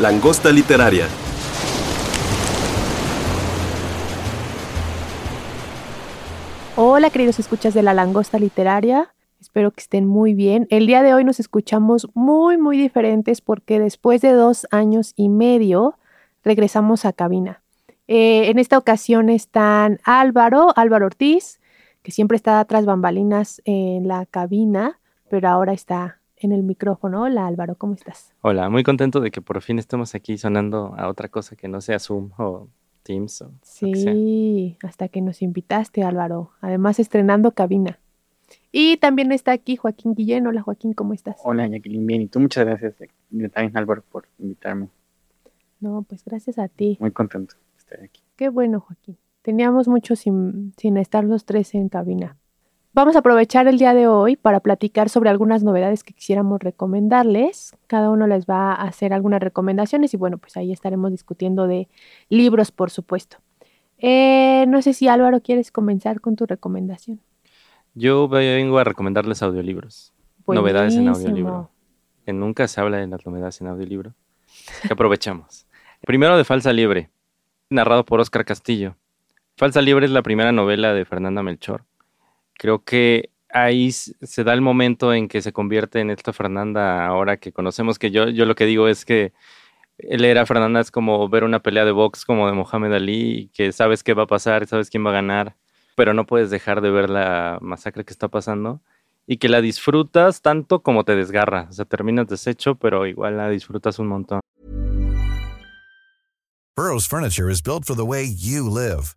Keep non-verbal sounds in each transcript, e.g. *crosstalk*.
Langosta Literaria. Hola queridos escuchas de la Langosta Literaria. Espero que estén muy bien. El día de hoy nos escuchamos muy, muy diferentes porque después de dos años y medio regresamos a cabina. Eh, en esta ocasión están Álvaro, Álvaro Ortiz, que siempre está tras bambalinas en la cabina, pero ahora está en el micrófono. Hola Álvaro, ¿cómo estás? Hola, muy contento de que por fin estemos aquí sonando a otra cosa que no sea Zoom o Teams. O sí, hasta que nos invitaste Álvaro. Además estrenando cabina. Y también está aquí Joaquín Guillén. Hola Joaquín, ¿cómo estás? Hola Jacqueline, bien. Y tú muchas gracias también Álvaro por invitarme. No, pues gracias a ti. Muy contento de estar aquí. Qué bueno Joaquín. Teníamos mucho sin, sin estar los tres en cabina. Vamos a aprovechar el día de hoy para platicar sobre algunas novedades que quisiéramos recomendarles. Cada uno les va a hacer algunas recomendaciones y bueno, pues ahí estaremos discutiendo de libros, por supuesto. Eh, no sé si Álvaro quieres comenzar con tu recomendación. Yo vengo a recomendarles audiolibros. Novedades en audiolibro. Que nunca se habla de las novedades en audiolibro. Que aprovechamos. Primero de Falsa Liebre, narrado por Oscar Castillo. Falsa Liebre es la primera novela de Fernanda Melchor. Creo que ahí se da el momento en que se convierte en esta Fernanda ahora que conocemos, que yo, yo lo que digo es que leer a Fernanda es como ver una pelea de box como de Mohamed Ali, que sabes qué va a pasar, sabes quién va a ganar pero no puedes dejar de ver la masacre que está pasando y que la disfrutas tanto como te desgarra. O sea, terminas deshecho, pero igual la disfrutas un montón. Burroughs Furniture is built for the way you live.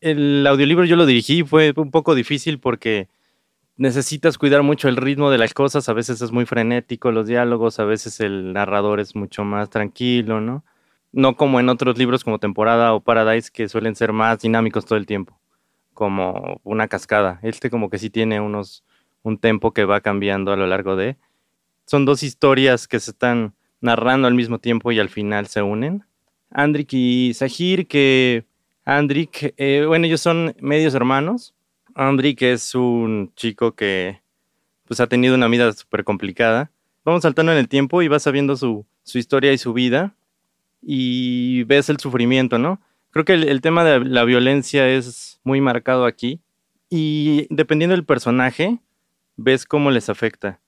El audiolibro yo lo dirigí, fue un poco difícil porque necesitas cuidar mucho el ritmo de las cosas, a veces es muy frenético los diálogos, a veces el narrador es mucho más tranquilo, ¿no? No como en otros libros como Temporada o Paradise que suelen ser más dinámicos todo el tiempo como una cascada. Este como que sí tiene unos un tempo que va cambiando a lo largo de. Son dos historias que se están narrando al mismo tiempo y al final se unen. Andrik y Sahir, que Andrik, eh, bueno, ellos son medios hermanos. Andrik es un chico que pues ha tenido una vida súper complicada. Vamos saltando en el tiempo y vas sabiendo su, su historia y su vida y ves el sufrimiento, ¿no? Creo que el, tema de la violencia es muy marcado aquí y dependiendo del personaje, ves cómo les afecta.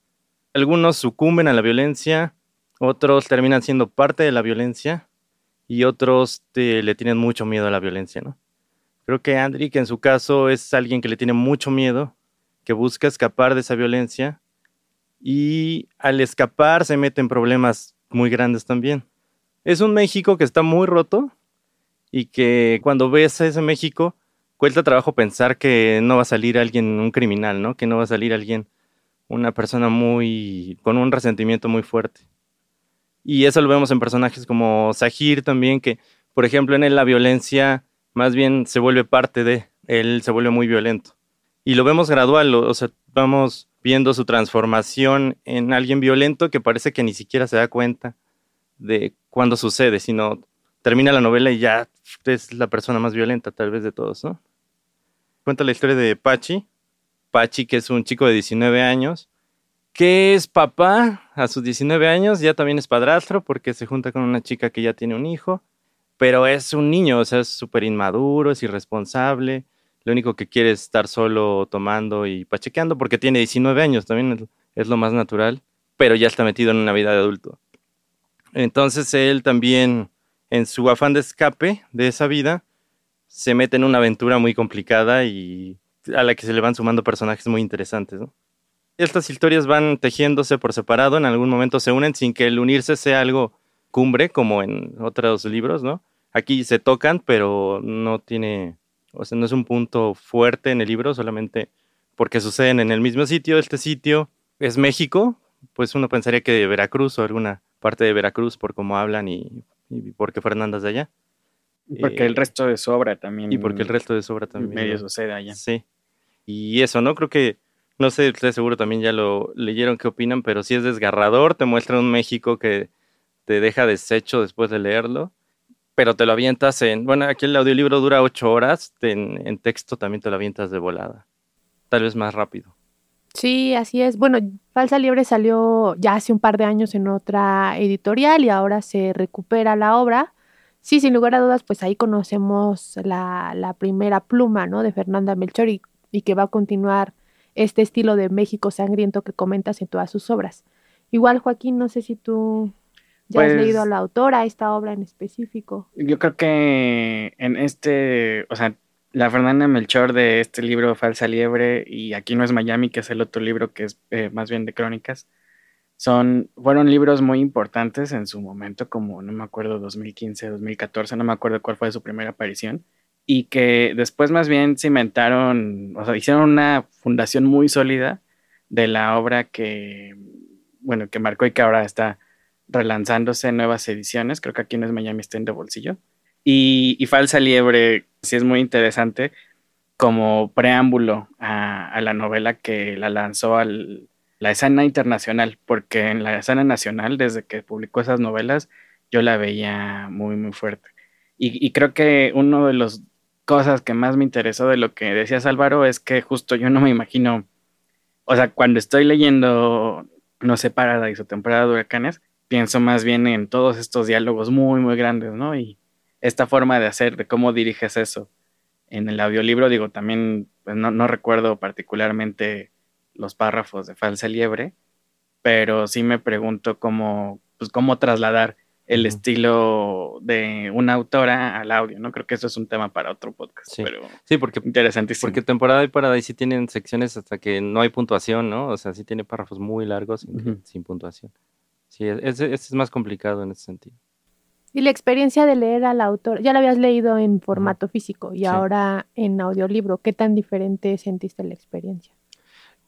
Algunos sucumben a la violencia, otros terminan siendo parte de la violencia y otros le tienen mucho miedo a la violencia, ¿no? Creo que Andrick en su caso es alguien que le tiene mucho miedo, que busca escapar de esa violencia y al escapar se mete en problemas muy grandes también. Es un México que está muy roto, y que cuando ves a ese México, cuesta trabajo pensar que no va a salir alguien, un criminal, ¿no? Que no va a salir alguien, una persona muy, con un resentimiento muy fuerte. Y eso lo vemos en personajes como Sahir también, que, por ejemplo, en él la violencia más bien se vuelve parte de, él se vuelve muy violento. Y lo vemos gradual, o sea, vamos viendo su transformación en alguien violento que parece que ni siquiera se da cuenta de cuándo sucede, sino termina la novela y ya es la persona más violenta tal vez de todos, ¿no? Cuenta la historia de Pachi. Pachi, que es un chico de 19 años, que es papá a sus 19 años, ya también es padrastro porque se junta con una chica que ya tiene un hijo, pero es un niño, o sea, es súper inmaduro, es irresponsable, lo único que quiere es estar solo tomando y pachequeando porque tiene 19 años, también es, lo más natural, pero ya está metido en una vida de adulto. Entonces él también en su afán de escape de esa vida, se mete en una aventura muy complicada y a la que se le van sumando personajes muy interesantes. Estas historias van tejiéndose por separado, en algún momento se unen sin que el unirse sea algo cumbre, como en otros libros, ¿no? Aquí se tocan, pero no tiene, o sea, no es un punto fuerte en el libro, solamente porque suceden en el mismo sitio. Este sitio es México, pues uno pensaría que de Veracruz o alguna parte de Veracruz por cómo hablan y, y porque Fernanda es de allá. Porque el Eh, resto de su obra también. Y porque el resto de su obra también. medio ¿no? sucede allá. Sí. Y eso, ¿no? Creo que, no sé, ustedes seguro también ya lo leyeron, qué opinan, pero sí es desgarrador, te muestra un México que te deja deshecho después de leerlo, pero te lo avientas en, bueno, aquí el audiolibro dura ocho horas, en, en texto también te lo avientas de volada, tal vez más rápido. Sí, así es. Bueno, Falsa Liebre salió ya hace un par de años en otra editorial y ahora se recupera la obra. Sí, sin lugar a dudas, pues ahí conocemos la, la primera pluma, ¿no? De Fernanda Melchor y, y que va a continuar este estilo de México sangriento que comentas en todas sus obras. Igual, Joaquín, no sé si tú ya has Pues- leído a la autora, esta obra en específico. Yo creo que en este, o sea, la Fernanda Melchor de este libro Falsa Liebre y Aquí no es Miami, que es el otro libro que es eh, más bien de crónicas, son, fueron libros muy importantes en su momento, como no me acuerdo, 2015, 2014, no me acuerdo cuál fue su primera aparición, y que después más bien cimentaron, o sea, hicieron una fundación muy sólida de la obra que, bueno, que marcó y que ahora está relanzándose en nuevas ediciones, creo que aquí no es Miami en de bolsillo. Y, y Falsa Liebre sí es muy interesante como preámbulo a, a la novela que la lanzó a la escena internacional, porque en la escena nacional, desde que publicó esas novelas, yo la veía muy, muy fuerte. Y, y creo que una de las cosas que más me interesó de lo que decías Álvaro es que justo yo no me imagino, o sea, cuando estoy leyendo, no sé, Paradise o Temporada de Huracanes, pienso más bien en todos estos diálogos muy, muy grandes, ¿no? Y esta forma de hacer, de cómo diriges eso. En el audiolibro, digo, también, pues no, no recuerdo particularmente los párrafos de Falsa Liebre, pero sí me pregunto cómo, pues, cómo trasladar el estilo de una autora al audio, ¿no? Creo que eso es un tema para otro podcast, Sí. pero Sí, porque, interesantísimo. porque temporada y Paradise sí tienen secciones hasta que no hay puntuación, ¿no? O sea, sí tiene párrafos muy largos sin, sin puntuación. Sí, ese, ese es más complicado en ese sentido. Y la experiencia de leer al autor, ya la habías leído en formato físico y Sí. ahora en audiolibro, ¿qué tan diferente sentiste la experiencia?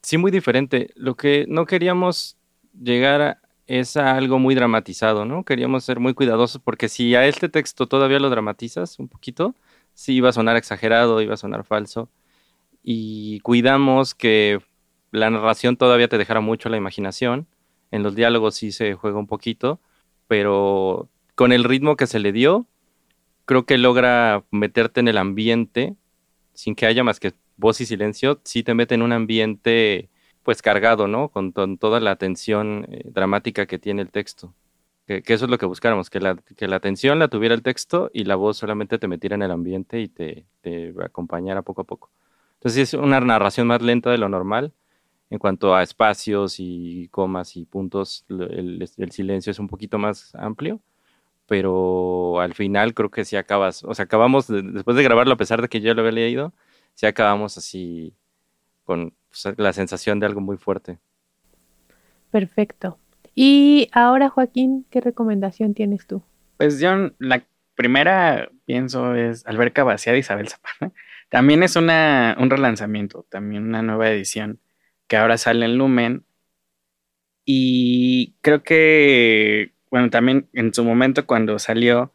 Sí, muy diferente. Lo que no queríamos llegar a es algo muy dramatizado, ¿no? Queríamos ser muy cuidadosos porque si a este texto todavía lo dramatizas un poquito, sí iba a sonar exagerado, iba a sonar falso. Y cuidamos que la narración todavía te dejara mucho la imaginación. En los diálogos sí se juega un poquito, pero con el ritmo que se le dio, creo que logra meterte en el ambiente sin que haya más que voz y silencio, sí te mete en un ambiente pues cargado, ¿no? Con, toda la tensión eh, dramática que tiene el texto. Que, eso es lo que buscáramos, que la, que la tensión la tuviera el texto y la voz solamente te metiera en el ambiente y te, te acompañara poco a poco. Entonces es una narración más lenta de lo normal. En cuanto a espacios y comas y puntos, el, silencio es un poquito más amplio pero al final creo que sí acabas, o sea, acabamos, de- después de grabarlo, a pesar de que yo lo había leído, sí acabamos así con pues, la sensación de algo muy fuerte. Perfecto. Y ahora, Joaquín, ¿qué recomendación tienes tú? Pues yo la primera pienso es Alberca Vaciada de Isabel Zapata. También es una, un relanzamiento, también una nueva edición que ahora sale en Lumen. Y creo que, bueno, también en su momento cuando salió,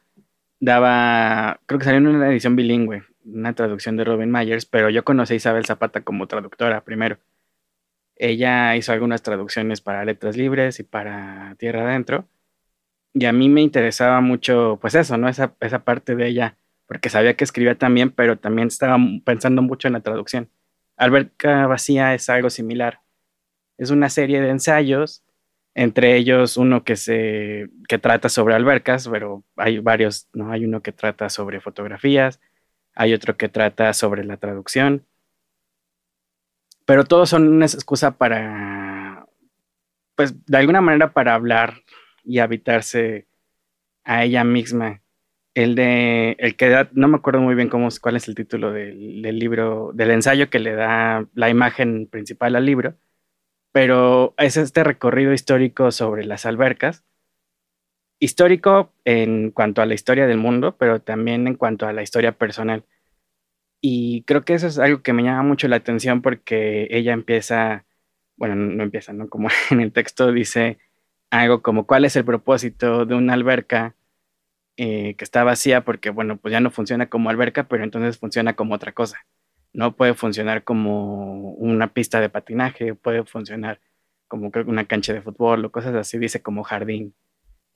daba, creo que salió en una edición bilingüe, una traducción de Robin Myers, pero yo conocí a Isabel Zapata como traductora primero. Ella hizo algunas traducciones para Letras Libres y para Tierra Adentro. Y a mí me interesaba mucho, pues eso, ¿no? Esa, esa parte de ella, porque sabía que escribía también, pero también estaba pensando mucho en la traducción. Alberca Vacía es algo similar. Es una serie de ensayos, entre ellos uno que se que trata sobre albercas, pero hay varios, ¿no? Hay uno que trata sobre fotografías, hay otro que trata sobre la traducción. Pero todos son una excusa para, pues, de alguna manera para hablar y habitarse a ella misma. El de, el que da, no me acuerdo muy bien cómo, cuál es el título del, del libro, del ensayo que le da la imagen principal al libro, pero es este recorrido histórico sobre las albercas. Histórico en cuanto a la historia del mundo, pero también en cuanto a la historia personal. Y creo que eso es algo que me llama mucho la atención porque ella empieza, bueno, no empieza, ¿no? Como *laughs* en el texto dice, algo como cuál es el propósito de una alberca eh, que está vacía porque, bueno, pues ya no funciona como alberca, pero entonces funciona como otra cosa. No puede funcionar como una pista de patinaje, puede funcionar como una cancha de fútbol o cosas así, dice como jardín.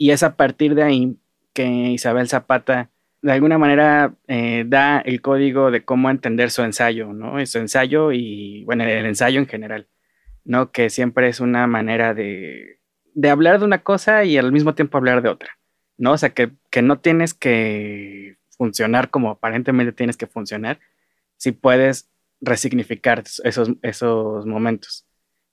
Y es a partir de ahí que Isabel Zapata de alguna manera eh, da el código de cómo entender su ensayo, ¿no? Su ensayo y, bueno, el ensayo en general, ¿no? Que siempre es una manera de, de hablar de una cosa y al mismo tiempo hablar de otra, ¿no? O sea, que, que no tienes que funcionar como aparentemente tienes que funcionar, si puedes resignificar esos, esos momentos.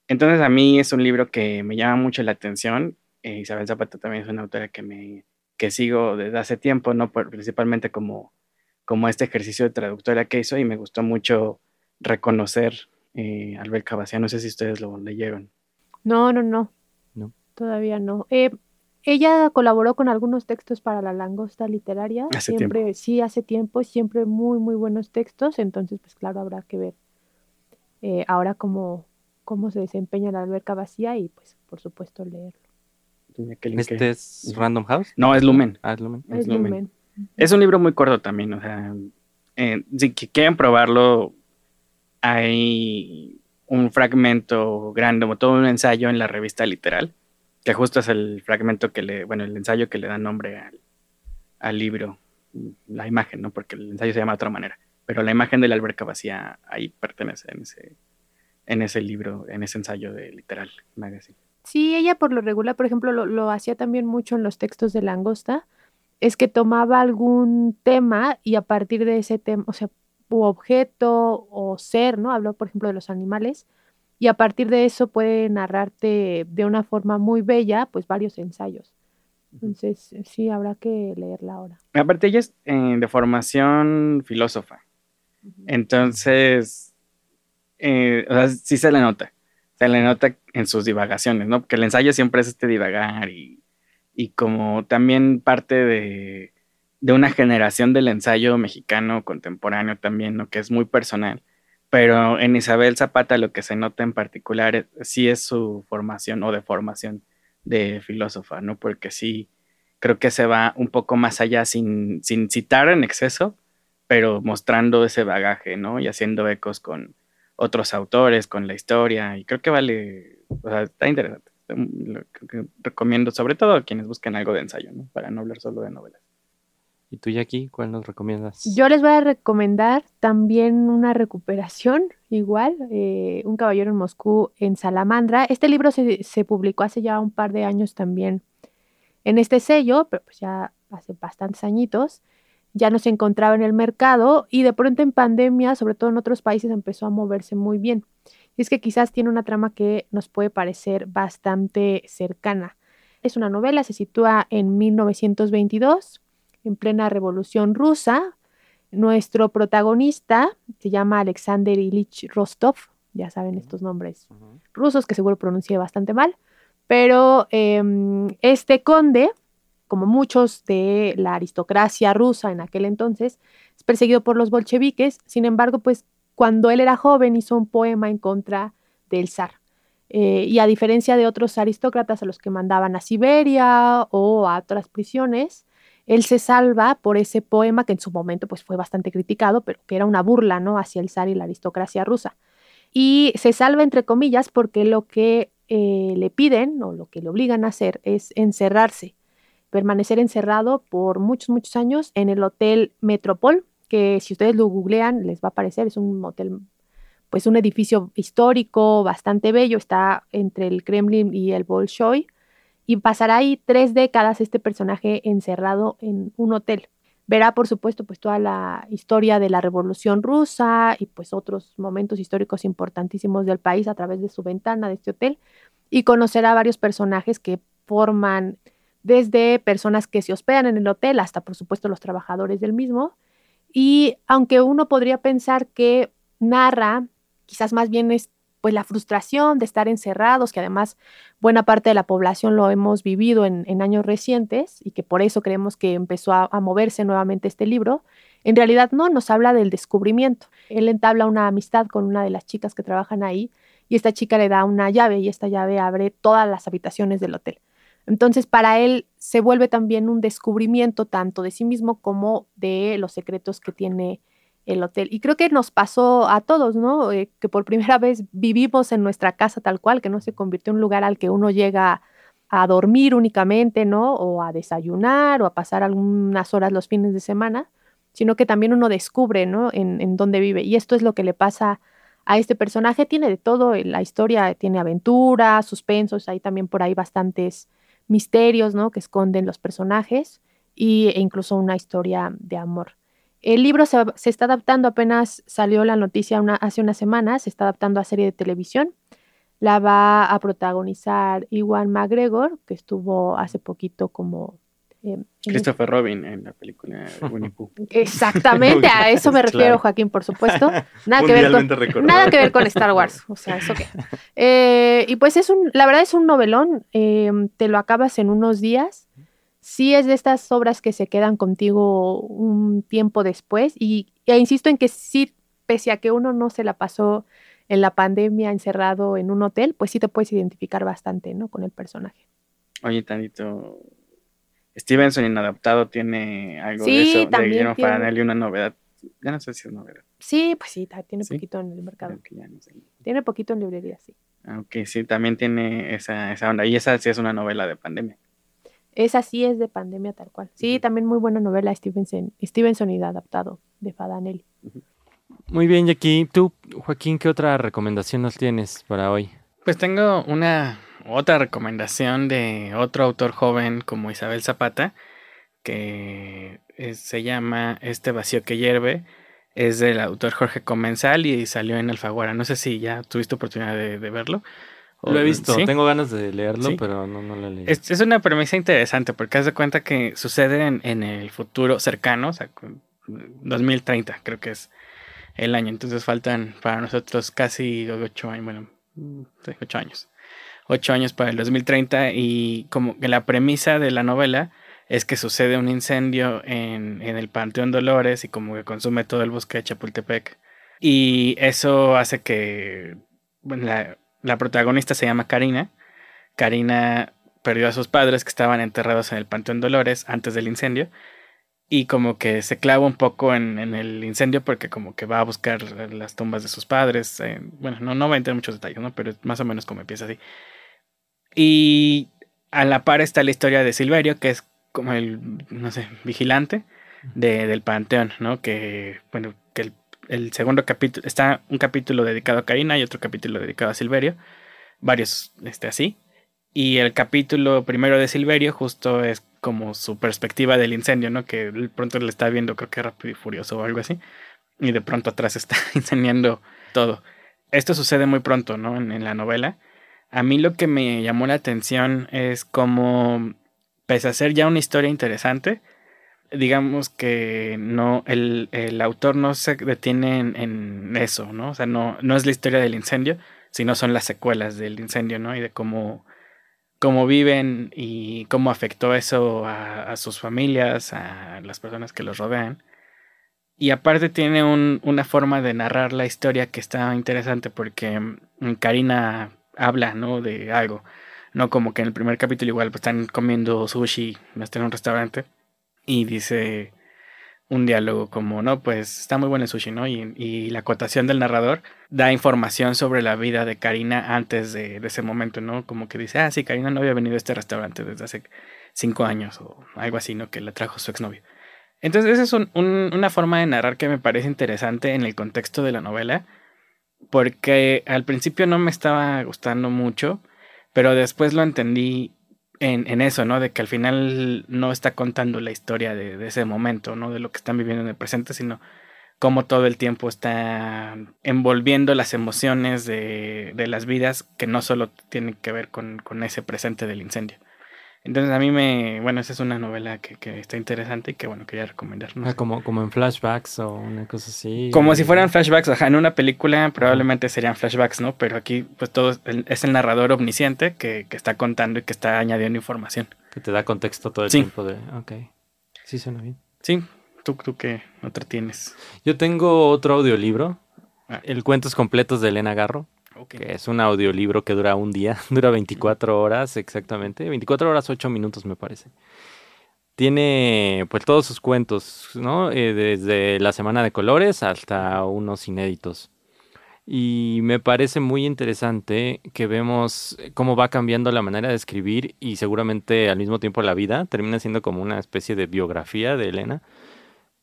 Entonces a mí es un libro que me llama mucho la atención. Eh, Isabel Zapata también es una autora que me que sigo desde hace tiempo, ¿no? principalmente como, como este ejercicio de traductora que hizo y me gustó mucho reconocer eh, Albert Cabacía. No sé si ustedes lo leyeron. No, no, no. No. Todavía no. Eh, ella colaboró con algunos textos para la langosta literaria. Hace siempre, tiempo. sí, hace tiempo, siempre muy, muy buenos textos. Entonces, pues claro, habrá que ver eh, ahora cómo, cómo se desempeña la alberca vacía y pues por supuesto leerlo. Tenía que linkear. ¿Este es Random House? No, es Lumen. Ah, es Lumen. Es Es Lumen. Lumen. Es un libro muy corto también, o sea, eh, si quieren probarlo, hay un fragmento grande, como todo un ensayo en la revista Literal, que justo es el fragmento que le, bueno, el ensayo que le da nombre al, al libro, la imagen, ¿no? Porque el ensayo se llama de otra manera, pero la imagen de la alberca vacía ahí pertenece en ese, en ese libro, en ese ensayo de Literal Magazine. Sí, ella por lo regular, por ejemplo, lo, lo hacía también mucho en los textos de Langosta, es que tomaba algún tema y a partir de ese tema, o sea, u objeto o ser, ¿no? Habló, por ejemplo, de los animales, y a partir de eso puede narrarte de una forma muy bella, pues varios ensayos. Entonces, sí, habrá que leerla ahora. Aparte, ella es eh, de formación filósofa. Entonces, eh, o sea, sí se le nota. Se le nota en sus divagaciones, ¿no? Porque el ensayo siempre es este divagar y, y como también parte de, de una generación del ensayo mexicano contemporáneo también, ¿no? Que es muy personal. Pero en Isabel Zapata lo que se nota en particular sí es su formación o de formación de filósofa, ¿no? Porque sí creo que se va un poco más allá sin, sin citar en exceso, pero mostrando ese bagaje, ¿no? Y haciendo ecos con otros autores, con la historia, y creo que vale, o sea, está interesante. Lo creo que recomiendo, sobre todo a quienes busquen algo de ensayo, ¿no? Para no hablar solo de novelas. ¿Y tú, Jackie, cuál nos recomiendas? Yo les voy a recomendar también una recuperación, igual, eh, Un caballero en Moscú en Salamandra. Este libro se, se publicó hace ya un par de años también en este sello, pero pues ya hace bastantes añitos. Ya no se encontraba en el mercado y de pronto en pandemia, sobre todo en otros países, empezó a moverse muy bien. Y es que quizás tiene una trama que nos puede parecer bastante cercana. Es una novela, se sitúa en 1922 en plena revolución rusa. Nuestro protagonista se llama Alexander Ilich Rostov, ya saben estos nombres rusos que seguro pronuncié bastante mal, pero eh, este conde, como muchos de la aristocracia rusa en aquel entonces, es perseguido por los bolcheviques, sin embargo, pues cuando él era joven hizo un poema en contra del zar. Eh, y a diferencia de otros aristócratas a los que mandaban a Siberia o a otras prisiones, él se salva por ese poema que en su momento pues, fue bastante criticado, pero que era una burla ¿no? hacia el zar y la aristocracia rusa. Y se salva entre comillas porque lo que eh, le piden o lo que le obligan a hacer es encerrarse, permanecer encerrado por muchos, muchos años en el Hotel Metropol, que si ustedes lo googlean les va a aparecer, es un hotel, pues un edificio histórico bastante bello, está entre el Kremlin y el Bolshoi, y pasará ahí tres décadas este personaje encerrado en un hotel. Verá, por supuesto, pues toda la historia de la Revolución Rusa y pues otros momentos históricos importantísimos del país a través de su ventana de este hotel y conocerá varios personajes que forman desde personas que se hospedan en el hotel hasta, por supuesto, los trabajadores del mismo. Y aunque uno podría pensar que narra, quizás más bien es pues la frustración de estar encerrados, que además buena parte de la población lo hemos vivido en, años recientes y que por eso creemos que empezó a, moverse nuevamente este libro, en realidad no, nos habla del descubrimiento. Él entabla una amistad con una de las chicas que trabajan ahí y esta chica le da una llave y esta llave abre todas las habitaciones del hotel. Entonces, para él se vuelve también un descubrimiento tanto de sí mismo como de los secretos que tiene el hotel. Y creo que nos pasó a todos, ¿no? Eh, que por primera vez vivimos en nuestra casa tal cual, que no se convirtió en un lugar al que uno llega a dormir únicamente, ¿no? O a desayunar o a pasar algunas horas los fines de semana, sino que también uno descubre, ¿no? En, en dónde vive. Y esto es lo que le pasa a este personaje. Tiene de todo, la historia tiene aventura, suspensos, hay también por ahí bastantes misterios, ¿no? Que esconden los personajes y, e incluso una historia de amor. El libro se, está adaptando, apenas salió la noticia hace unas semanas, se está adaptando a serie de televisión. La va a protagonizar Iwan McGregor, que estuvo hace poquito como... Eh, Christopher Robin en la película Winnie Pooh. *laughs* Exactamente, a eso me *laughs* refiero, Joaquín, por supuesto. Nada que, ver con, nada que ver con Star Wars, o sea, eso que... Eh, y pues es un, la verdad es un novelón, eh, te lo acabas en unos días sí es de estas obras que se quedan contigo un tiempo después y, e insisto en que sí, pese a que uno no se la pasó en la pandemia encerrado en un hotel, pues sí te puedes identificar bastante, ¿no? Con el personaje. Oye, Tanito, Stevenson inadaptado tiene algo de eso, de Guillermo y una novedad. Ya no sé si es novedad. Sí, pues sí, tiene poquito en el mercado. Tiene poquito en librería, sí. Aunque sí, también tiene esa, esa onda. Y esa sí es una novela de pandemia. Esa sí es de pandemia tal cual. Sí, también muy buena novela Stevenson, Stevenson y adaptado de Fadanelli. Muy bien, Jackie. Tú, Joaquín, ¿qué otra recomendación nos tienes para hoy? Pues tengo una otra recomendación de otro autor joven como Isabel Zapata, que se llama Este vacío que hierve. Es del autor Jorge Comensal y salió en Alfaguara. No sé si ya tuviste oportunidad de verlo. Lo he visto, tengo ganas de leerlo, pero no, no lo he leído. Es, una premisa interesante porque haz de cuenta que sucede en, el futuro cercano, o sea, 2030 creo que es el año. Entonces faltan para nosotros casi ocho años, bueno, ocho años. Ocho años para el 2030 y como que la premisa de la novela es que sucede un incendio en, en el Panteón Dolores y como que consume todo el bosque de Chapultepec. Y eso hace que bueno, la, protagonista se llama Karina. Karina perdió a sus padres que estaban enterrados en el Panteón Dolores antes del incendio. Y como que se clava un poco en, el incendio porque como que va a buscar las tumbas de sus padres. Eh, bueno, no, no va a entrar muchos detalles, ¿no? Pero más o menos como empieza así. Y a la par está la historia de Silverio, que es como el, no sé, vigilante del panteón, ¿no? Que, bueno, que el el segundo capítulo, está un capítulo dedicado a Karina y otro capítulo dedicado a Silverio, varios este, así. Y el capítulo primero de Silverio justo es como su perspectiva del incendio, ¿no? Que de pronto le está viendo, creo que rápido y furioso o algo así. Y de pronto atrás está *laughs* incendiando todo. Esto sucede muy pronto, ¿no? En, en la novela. A mí lo que me llamó la atención es como, pese a ser ya una historia interesante, digamos que no, el, autor no se detiene en, eso, ¿no? O sea, no, no es la historia del incendio, sino son las secuelas del incendio, ¿no? Y de cómo, cómo viven y cómo afectó eso a, sus familias, a las personas que los rodean. Y aparte tiene una forma de narrar la historia que está interesante porque mm, Karina habla, ¿no? De algo. No como que en el primer capítulo igual pues, están comiendo sushi, están en un restaurante y dice un diálogo como, no, pues está muy bueno el sushi, ¿no? Y, la acotación del narrador da información sobre la vida de Karina antes de, ese momento, ¿no? Como que dice, ah, sí, Karina no había venido a este restaurante desde hace cinco años o algo así, ¿no? Que la trajo su exnovio. Entonces, esa es una forma de narrar que me parece interesante en el contexto de la novela, porque al principio no me estaba gustando mucho, pero después lo entendí en, eso, ¿no? De que al final no está contando la historia de, ese momento, ¿no? De lo que están viviendo en el presente, sino cómo todo el tiempo está envolviendo las emociones de, de las vidas que no solo tienen que ver con, con ese presente del incendio. Entonces a mí me, bueno, esa es una novela que, que está interesante y que bueno, quería recomendar. Ah, como, como en flashbacks o una cosa así. Como si fueran flashbacks, ajá, en una película probablemente serían flashbacks, ¿no? Pero aquí pues todo es el narrador omnisciente que, que, está contando y que está añadiendo información. Que te da contexto todo el tiempo de, ok, sí suena bien. Sí, tú, tú qué otra tienes. Yo tengo otro audiolibro, ah. El Cuentos Completos de Elena Garro. Que es un audiolibro que dura un día, *laughs* dura 24 horas exactamente, 24 horas 8 minutos me parece. Tiene pues todos sus cuentos, ¿no? Eh, desde la Semana de Colores hasta unos inéditos. Y me parece muy interesante que vemos cómo va cambiando la manera de escribir y seguramente al mismo tiempo la vida. Termina siendo como una especie de biografía de Elena.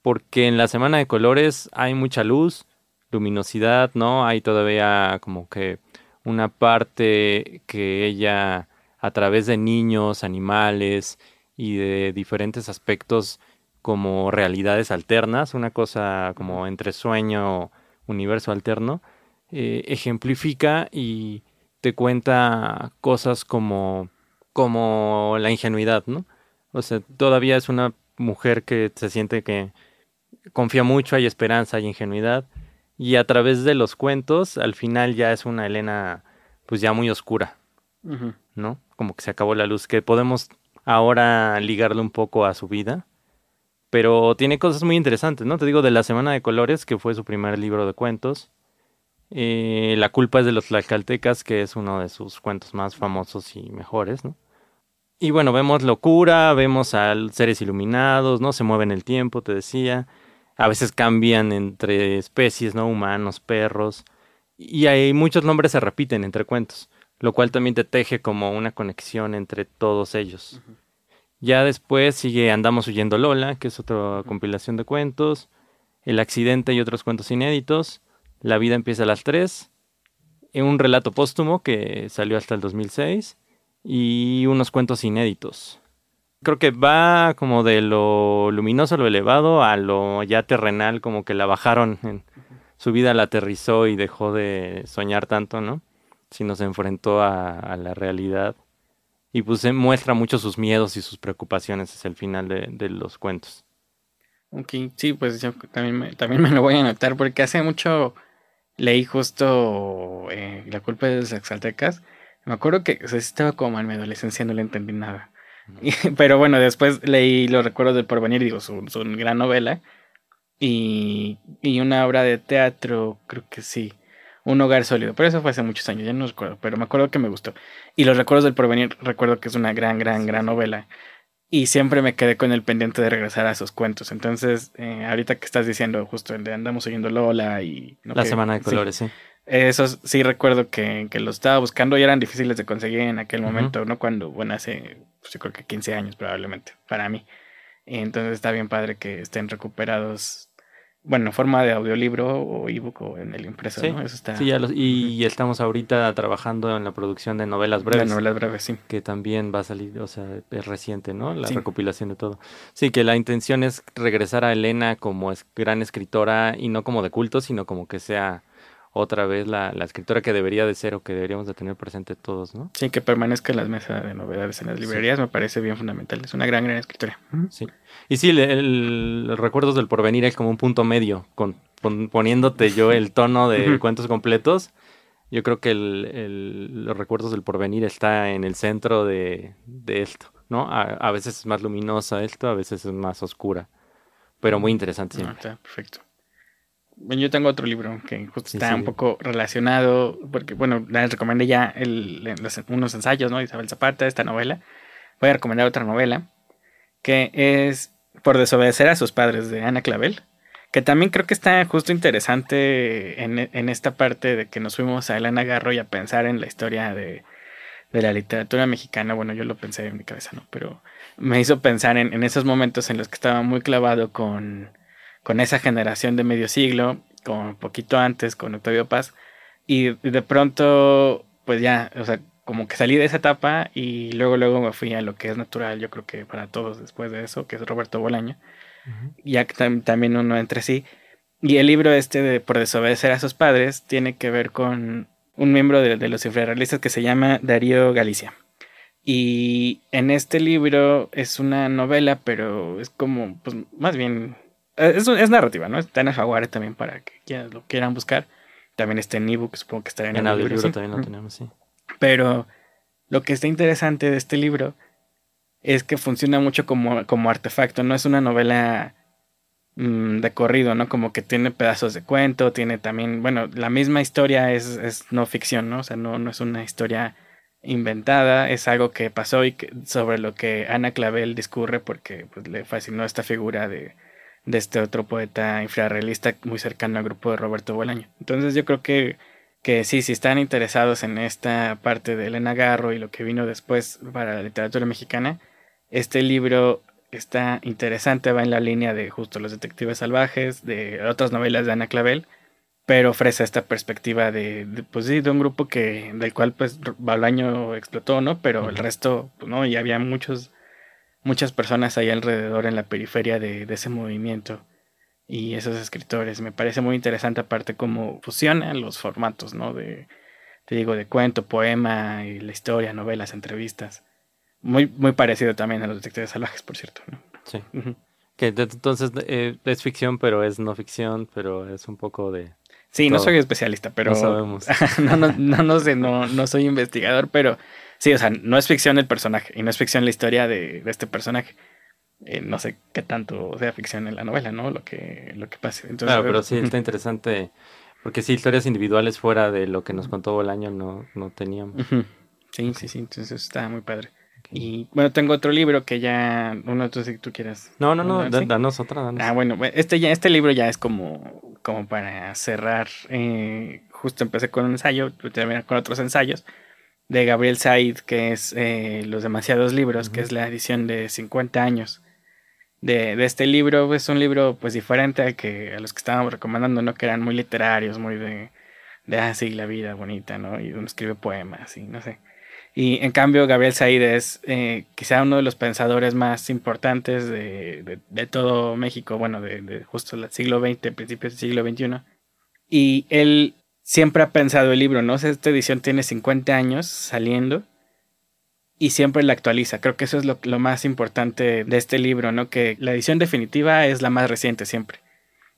Porque en la Semana de Colores hay mucha luz, luminosidad, ¿no? Hay todavía como que una parte que ella a través de niños, animales y de diferentes aspectos como realidades alternas, una cosa como entre sueño, universo alterno, eh, ejemplifica y te cuenta cosas como, como la ingenuidad, ¿no? O sea, todavía es una mujer que se siente que confía mucho, hay esperanza, hay ingenuidad, y a través de los cuentos, al final ya es una Elena, pues ya muy oscura. ¿no? Como que se acabó la luz, que podemos ahora ligarlo un poco a su vida, pero tiene cosas muy interesantes, ¿no? Te digo, de la Semana de Colores, que fue su primer libro de cuentos, eh, La culpa es de los tlaxcaltecas, que es uno de sus cuentos más famosos y mejores, ¿no? Y bueno, vemos locura, vemos a seres iluminados, ¿no? Se mueven el tiempo, te decía. A veces cambian entre especies, ¿no? Humanos, perros. Y hay muchos nombres se repiten entre cuentos, lo cual también te teje como una conexión entre todos ellos. Ya después sigue Andamos huyendo Lola, que es otra compilación de cuentos, El accidente y otros cuentos inéditos, La vida empieza a las 3, un relato póstumo que salió hasta el 2006 y unos cuentos inéditos. Creo que va como de lo luminoso, lo elevado, a lo ya terrenal, como que la bajaron en su vida, la aterrizó y dejó de soñar tanto, ¿no? Sino se enfrentó a, la realidad. Y pues se muestra mucho sus miedos y sus preocupaciones hacia el final de, de los cuentos. Ok, sí, pues yo también me, también me lo voy a anotar porque hace mucho leí justo eh, La culpa de los exaltecas. Me acuerdo que o estaba como en mi adolescencia, no le entendí nada. *laughs* Pero bueno, después leí Los recuerdos del porvenir, digo, su, su gran novela. Y, y una obra de teatro, creo que sí. Un hogar sólido. Pero eso fue hace muchos años, ya no recuerdo. Pero me acuerdo que me gustó. Y Los recuerdos del porvenir, recuerdo que es una gran, gran, gran novela. Y siempre me quedé con el pendiente de regresar a esos cuentos. Entonces, eh, ahorita que estás diciendo justo el de andamos oyendo Lola y... ¿no? La que- Semana de Colores, sí. Esos sí recuerdo que, que los estaba buscando y eran difíciles de conseguir en aquel momento, ¿no? Cuando, bueno, hace, pues, yo creo que 15 años probablemente, para mí. Y entonces está bien padre que estén recuperados, bueno, en forma de audiolibro o ebook o en el impreso, Sí, ¿no? Eso está... Sí, ya los- y estamos ahorita trabajando en la producción de novelas de breves. novelas breves, sí. que también va a salir, o sea, es reciente, ¿no? La Sí. recopilación de todo. Sí, que la intención es regresar a Elena como es gran escritora y no como de culto, sino como que sea otra vez la, la escritora que debería de ser o que deberíamos de tener presente todos, ¿no? Sí, que permanezca en las mesas de novedades en las librerías me parece bien fundamental. Es una gran, gran escritora. Sí. Y sí, el, el- los recuerdos del porvenir es como un punto medio, con, pon- poniéndote yo el tono de cuentos completos. Yo creo que el, el- los recuerdos del porvenir está en el centro de, de esto, ¿no? A, a veces es más luminosa esto, a veces es más oscura, pero muy interesante. Ah, siempre. está perfecto. Bueno, yo tengo otro libro que justo Sí, está sí. un poco relacionado, porque, bueno, les recomendé ya el- los- unos ensayos, ¿no? Isabel Zapata, esta novela. Voy a recomendar otra novela, que es Por desobedecer a sus padres, de Ana Clavel, que también creo que está justo interesante en, en esta parte de que nos fuimos a Elena Garro y a pensar en la historia de, de la literatura mexicana. Bueno, yo lo pensé en mi cabeza, ¿no? Pero me hizo pensar en, en esos momentos en los que estaba muy clavado con con esa generación de medio siglo, con poquito antes, con Octavio Paz, y de pronto, pues ya, o sea, como que salí de esa etapa y luego, luego me fui a lo que es natural, yo creo que para todos después de eso, que es Roberto Bolaño, Ujú. ya que tam- también uno entre sí. Y el libro este de Por desobedecer a sus padres tiene que ver con un miembro de, de los infrarrealistas que se llama Darío Galicia. Y en este libro es una novela, pero es como, pues más bien, es, es narrativa, ¿no? Está en el Jaguar también para que quieran, lo quieran buscar. También está en ebook, supongo que estará en, En audiolibro sí. también lo tenemos, sí. Pero lo que está interesante de este libro es que funciona mucho como, como artefacto, no es una novela mm, de corrido, ¿no? Como que tiene pedazos de cuento, tiene también, bueno, la misma historia es, es no ficción, ¿no? O sea, no, no es una historia inventada, es algo que pasó y sobre lo que Ana Clavel discurre porque pues, le fascinó esta figura de, de este otro poeta infrarrealista muy cercano al grupo de Roberto Bolaño. Entonces yo creo que, que sí, si están interesados en esta parte de Elena Garro y lo que vino después para la literatura mexicana, este libro está interesante, va en la línea de justo Los Detectives Salvajes, de otras novelas de Ana Clavel, pero ofrece esta perspectiva de, pues sí, de un grupo que, del cual pues Bolaño explotó, ¿no? Pero el resto, pues, no, y había muchos, muchas personas ahí alrededor en la periferia de, de, ese movimiento y esos escritores. Me parece muy interesante aparte cómo fusionan los formatos, ¿no? De, te digo, de cuento, poema y la historia, novelas, entrevistas. Muy, muy parecido también a los detectives salvajes, por cierto, ¿no? Sí. Que entonces eh, es ficción, pero es no ficción, pero es un poco de Sí, no soy especialista, pero. No sabemos. *laughs* no, no, no, no, sé, no, no soy investigador, pero sí, o sea, no es ficción el personaje y no es ficción la historia de, de este personaje. Eh, no sé qué tanto sea ficción en la novela, ¿no? Lo que, lo que pase. Entonces, claro, pero sí está interesante. Porque sí, historias individuales fuera de lo que nos contó el año no, no teníamos. Sí, sí, sí. Entonces está muy padre. Y bueno, tengo otro libro que ya. Uno, tú si tú quieras. No, no, no, danos otra. Danos. Ah, bueno, este, ya, este libro ya es como como para cerrar, eh, justo empecé con un ensayo, terminar con otros ensayos, de Gabriel Said, que es eh, Los demasiados libros, que es la edición de 50 años. De, de, este libro es un libro pues diferente a, que, a los que estábamos recomendando, ¿no? Que eran muy literarios, muy de, de así ah, la vida bonita, ¿no? Y uno escribe poemas y no sé. Y en cambio, Gabriel Said es eh, quizá uno de los pensadores más importantes de, de, todo México, bueno, de, de, justo el siglo XX, principios del siglo XXI. Y él siempre ha pensado el libro, ¿no? esta edición tiene 50 años saliendo y siempre la actualiza. Creo que eso es lo, lo, más importante de este libro, ¿no? Que la edición definitiva es la más reciente siempre.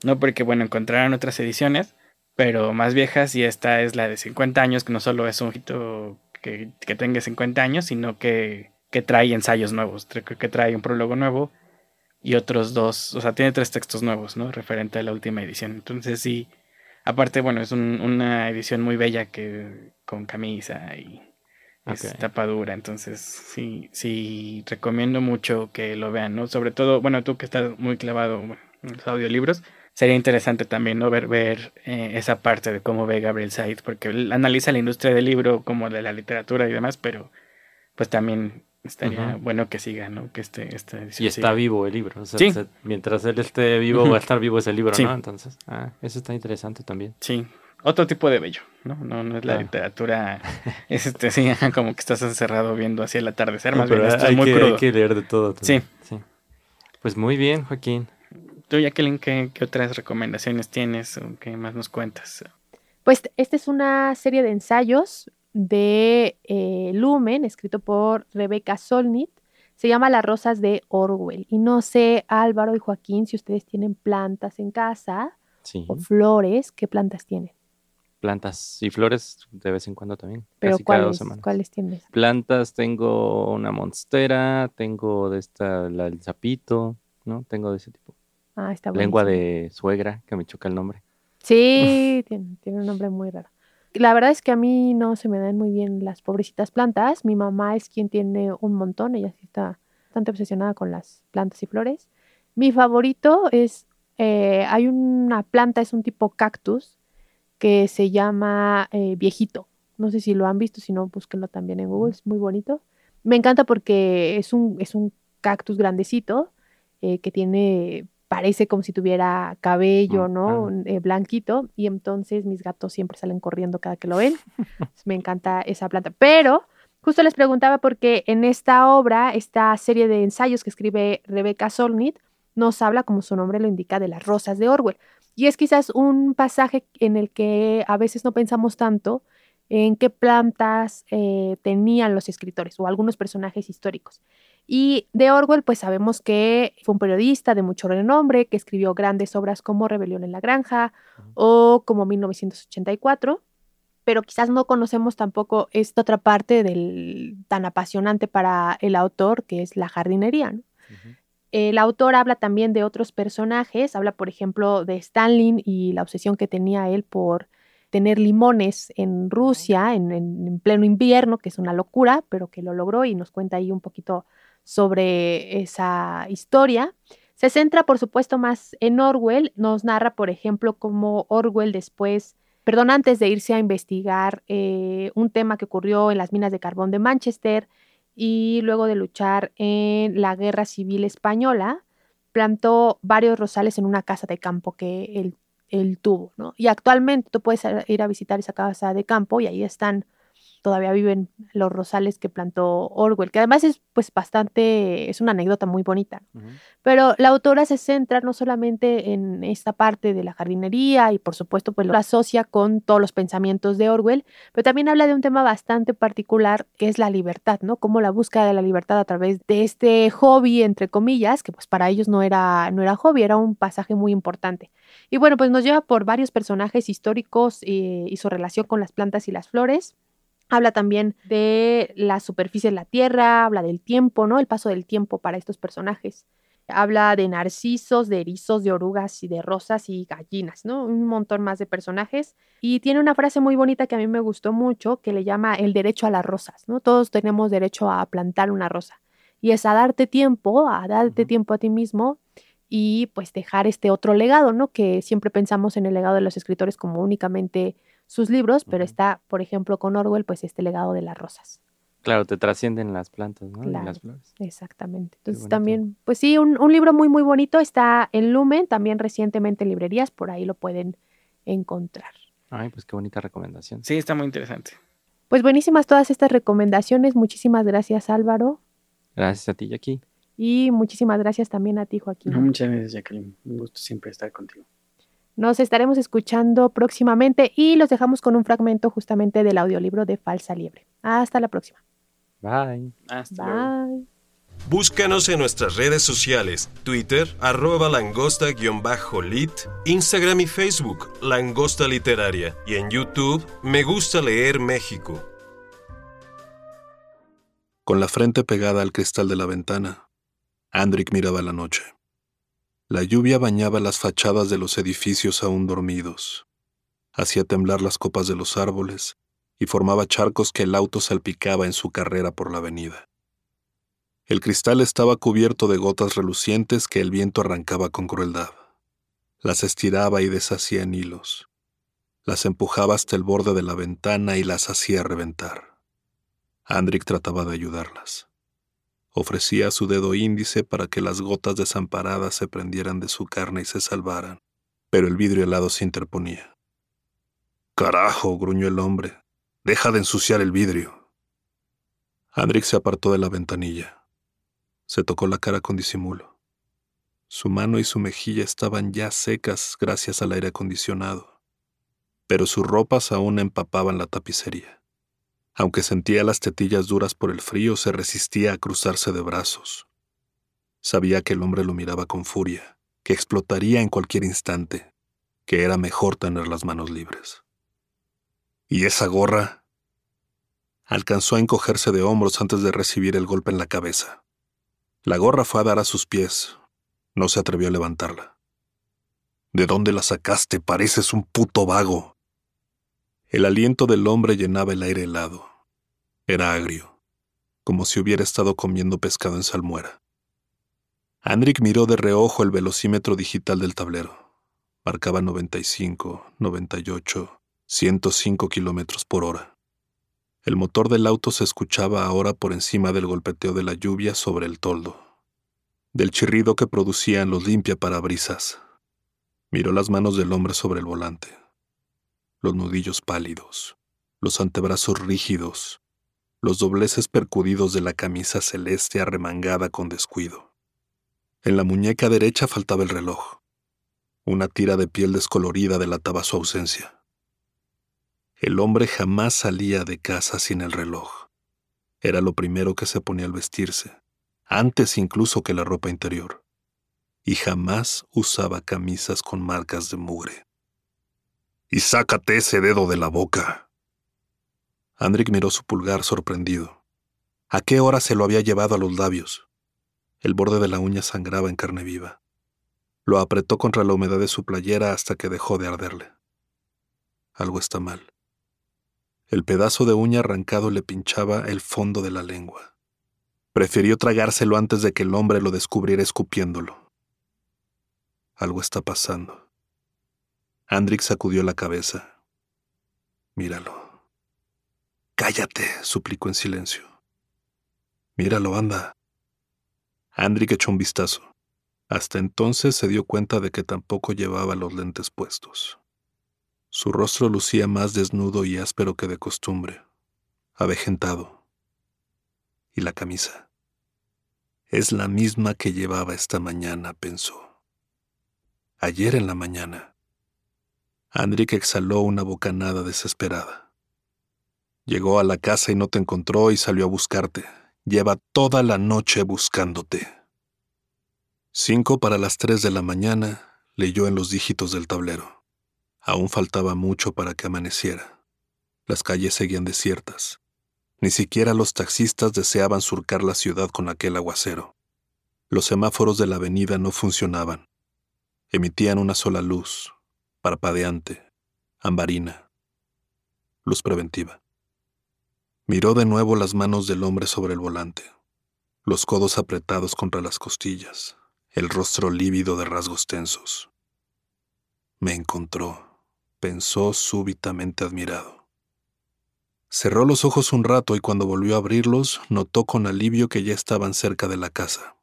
No porque, bueno, encontrarán otras ediciones, pero más viejas y esta es la de 50 años, que no solo es un hito que, que tenga 50 años, sino que, que trae ensayos nuevos. Creo que trae un prólogo nuevo y otros dos, o sea, tiene tres textos nuevos, ¿no? Referente a la última edición. Entonces sí, aparte, bueno, es un, una edición muy bella que con camisa y es tapadura, entonces sí, sí, recomiendo mucho que lo vean, ¿no? Sobre todo, bueno, tú que estás muy clavado en los audiolibros, sería interesante también ¿no? ver, ver eh, esa parte de cómo ve Gabriel Said, porque él analiza la industria del libro como de la literatura y demás, pero pues también estaría bueno que siga, ¿no? Que este, este y está vivo el libro. O sea, mientras él esté vivo, va a estar vivo ese libro, ¿no? Entonces, ah, eso está interesante también. Sí. Otro tipo de bello, ¿no? No, no es la literatura, *laughs* este, sí, *laughs* como que estás encerrado viendo hacia el atardecer, más bien, esto es muy que, crudo. Hay que leer de todo. Sí. sí. Pues muy bien, Joaquín. Tú, Jacqueline, ¿qué, ¿qué, otras recomendaciones tienes o qué más nos cuentas? Pues esta es una serie de ensayos de eh, Lumen, escrito por Rebeca Solnit. Se llama Las Rosas de Orwell. Y no sé, Álvaro y Joaquín, si ustedes tienen plantas en casa sí. o flores, ¿qué plantas tienen? Plantas y flores de vez en cuando también. Pero casi ¿cuáles, cada dos semanas. ¿cuáles tienes? Plantas, tengo una monstera, tengo de esta, la, el zapito, ¿no? Tengo de ese tipo. Ah, está Lengua buenísimo. de suegra, que me choca el nombre. Sí, tiene, tiene un nombre muy raro. La verdad es que a mí no se me dan muy bien las pobrecitas plantas. Mi mamá es quien tiene un montón, ella sí está bastante obsesionada con las plantas y flores. Mi favorito es, eh, hay una planta, es un tipo cactus, que se llama eh, viejito. No sé si lo han visto, si no, búsquenlo también en Google, es muy bonito. Me encanta porque es un, es un cactus grandecito eh, que tiene parece como si tuviera cabello, Mm, ¿no? Eh, blanquito, y entonces mis gatos siempre salen corriendo cada que lo ven. *laughs* me encanta esa planta. Pero justo les preguntaba porque en esta obra, esta serie de ensayos que escribe Rebecca Solnit, nos habla, como su nombre lo indica, de las rosas de Orwell. Y es quizás un pasaje en el que a veces no pensamos tanto en qué plantas eh, tenían los escritores o algunos personajes históricos. Y de Orwell, pues sabemos que fue un periodista de mucho renombre, que escribió grandes obras como Rebelión en la Granja o como 1984, pero quizás no conocemos tampoco esta otra parte del tan apasionante para el autor, que es la jardinería. ¿no? El autor habla también de otros personajes, habla por ejemplo de Stalin y la obsesión que tenía él por tener limones en Rusia en, en, pleno invierno, que es una locura, pero que lo logró y nos cuenta ahí un poquito sobre esa historia. Se centra, por supuesto, más en Orwell. Nos narra, por ejemplo, cómo Orwell después, perdón, antes de irse a investigar eh, un tema que ocurrió en las minas de carbón de Manchester y luego de luchar en la Guerra Civil Española, plantó varios rosales en una casa de campo que él, él tuvo, ¿no? Y actualmente tú puedes ir a visitar esa casa de campo y ahí están todavía viven los rosales que plantó Orwell, que además es pues bastante, es una anécdota muy bonita. Pero la autora se centra no solamente en esta parte de la jardinería y por supuesto pues lo asocia con todos los pensamientos de Orwell, pero también habla de un tema bastante particular que es la libertad, ¿no? Como la búsqueda de la libertad a través de este hobby, entre comillas, que pues para ellos no era, no era hobby, era un pasaje muy importante. Y bueno, pues nos lleva por varios personajes históricos eh, y su relación con las plantas y las flores. Habla también de la superficie de la Tierra, habla del tiempo, ¿no? El paso del tiempo para estos personajes. Habla de narcisos, de erizos, de orugas y de rosas y gallinas, ¿no? Un montón más de personajes. Y tiene una frase muy bonita que a mí me gustó mucho, que le llama el derecho a las rosas, ¿no? Todos tenemos derecho a plantar una rosa. Y es a darte tiempo, a darte tiempo a ti mismo y pues dejar este otro legado, ¿no? Que siempre pensamos en el legado de los escritores como únicamente sus libros, pero está, por ejemplo, con Orwell, pues este legado de las rosas. Claro, te trascienden las plantas, ¿no? las flores. Exactamente. Entonces también, pues sí, un, un, libro muy, muy bonito. Está en Lumen, también recientemente en librerías, por ahí lo pueden encontrar. Ay, pues qué bonita recomendación. Sí, está muy interesante. Pues buenísimas todas estas recomendaciones. Muchísimas gracias, Álvaro. Gracias a ti, Jackie. Y muchísimas gracias también a ti, Joaquín. muchas gracias, Jacqueline. Un gusto siempre estar contigo. Nos estaremos escuchando próximamente y los dejamos con un fragmento justamente del audiolibro de Falsa Liebre. Hasta la próxima. Bye. Hasta Bye. Búscanos en nuestras redes sociales, Twitter, arroba langosta-lit, Instagram y Facebook, Langosta Literaria, y en YouTube, Me Gusta Leer México. Con la frente pegada al cristal de la ventana, Andrick miraba la noche. La lluvia bañaba las fachadas de los edificios aún dormidos, hacía temblar las copas de los árboles y formaba charcos que el auto salpicaba en su carrera por la avenida. El cristal estaba cubierto de gotas relucientes que el viento arrancaba con crueldad. Las estiraba y deshacía en hilos. Las empujaba hasta el borde de la ventana y las hacía reventar. Andrick trataba de ayudarlas. Ofrecía su dedo índice para que las gotas desamparadas se prendieran de su carne y se salvaran, pero el vidrio helado se interponía. Carajo, gruñó el hombre. Deja de ensuciar el vidrio. Andrick se apartó de la ventanilla. Se tocó la cara con disimulo. Su mano y su mejilla estaban ya secas gracias al aire acondicionado, pero sus ropas aún empapaban la tapicería. Aunque sentía las tetillas duras por el frío, se resistía a cruzarse de brazos. Sabía que el hombre lo miraba con furia, que explotaría en cualquier instante, que era mejor tener las manos libres. ¿Y esa gorra? Alcanzó a encogerse de hombros antes de recibir el golpe en la cabeza. La gorra fue a dar a sus pies. No se atrevió a levantarla. ¿De dónde la sacaste? Pareces un puto vago. El aliento del hombre llenaba el aire helado. Era agrio, como si hubiera estado comiendo pescado en salmuera. Andrick miró de reojo el velocímetro digital del tablero. Marcaba 95, 98, 105 kilómetros por hora. El motor del auto se escuchaba ahora por encima del golpeteo de la lluvia sobre el toldo, del chirrido que producían los limpiaparabrisas. Miró las manos del hombre sobre el volante los nudillos pálidos, los antebrazos rígidos, los dobleces percudidos de la camisa celeste arremangada con descuido. En la muñeca derecha faltaba el reloj. Una tira de piel descolorida delataba su ausencia. El hombre jamás salía de casa sin el reloj. Era lo primero que se ponía al vestirse, antes incluso que la ropa interior. Y jamás usaba camisas con marcas de mugre y sácate ese dedo de la boca. Andrick miró su pulgar sorprendido. ¿A qué hora se lo había llevado a los labios? El borde de la uña sangraba en carne viva. Lo apretó contra la humedad de su playera hasta que dejó de arderle. Algo está mal. El pedazo de uña arrancado le pinchaba el fondo de la lengua. Prefirió tragárselo antes de que el hombre lo descubriera escupiéndolo. Algo está pasando. Andrick sacudió la cabeza. Míralo. Cállate, suplicó en silencio. Míralo, anda. Andrick echó un vistazo. Hasta entonces se dio cuenta de que tampoco llevaba los lentes puestos. Su rostro lucía más desnudo y áspero que de costumbre, avejentado. Y la camisa. Es la misma que llevaba esta mañana, pensó. Ayer en la mañana. Andrick exhaló una bocanada desesperada. Llegó a la casa y no te encontró y salió a buscarte. Lleva toda la noche buscándote. Cinco para las tres de la mañana, leyó en los dígitos del tablero. Aún faltaba mucho para que amaneciera. Las calles seguían desiertas. Ni siquiera los taxistas deseaban surcar la ciudad con aquel aguacero. Los semáforos de la avenida no funcionaban. Emitían una sola luz, parpadeante, ambarina. Luz preventiva. Miró de nuevo las manos del hombre sobre el volante, los codos apretados contra las costillas, el rostro lívido de rasgos tensos. Me encontró, pensó súbitamente admirado. Cerró los ojos un rato y cuando volvió a abrirlos notó con alivio que ya estaban cerca de la casa.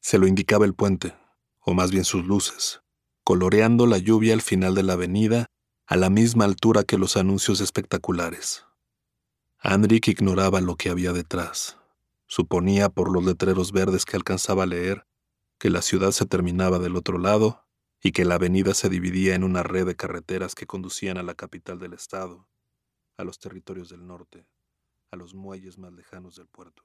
Se lo indicaba el puente, o más bien sus luces, coloreando la lluvia al final de la avenida a la misma altura que los anuncios espectaculares. Andrik ignoraba lo que había detrás. Suponía por los letreros verdes que alcanzaba a leer que la ciudad se terminaba del otro lado y que la avenida se dividía en una red de carreteras que conducían a la capital del estado, a los territorios del norte, a los muelles más lejanos del puerto.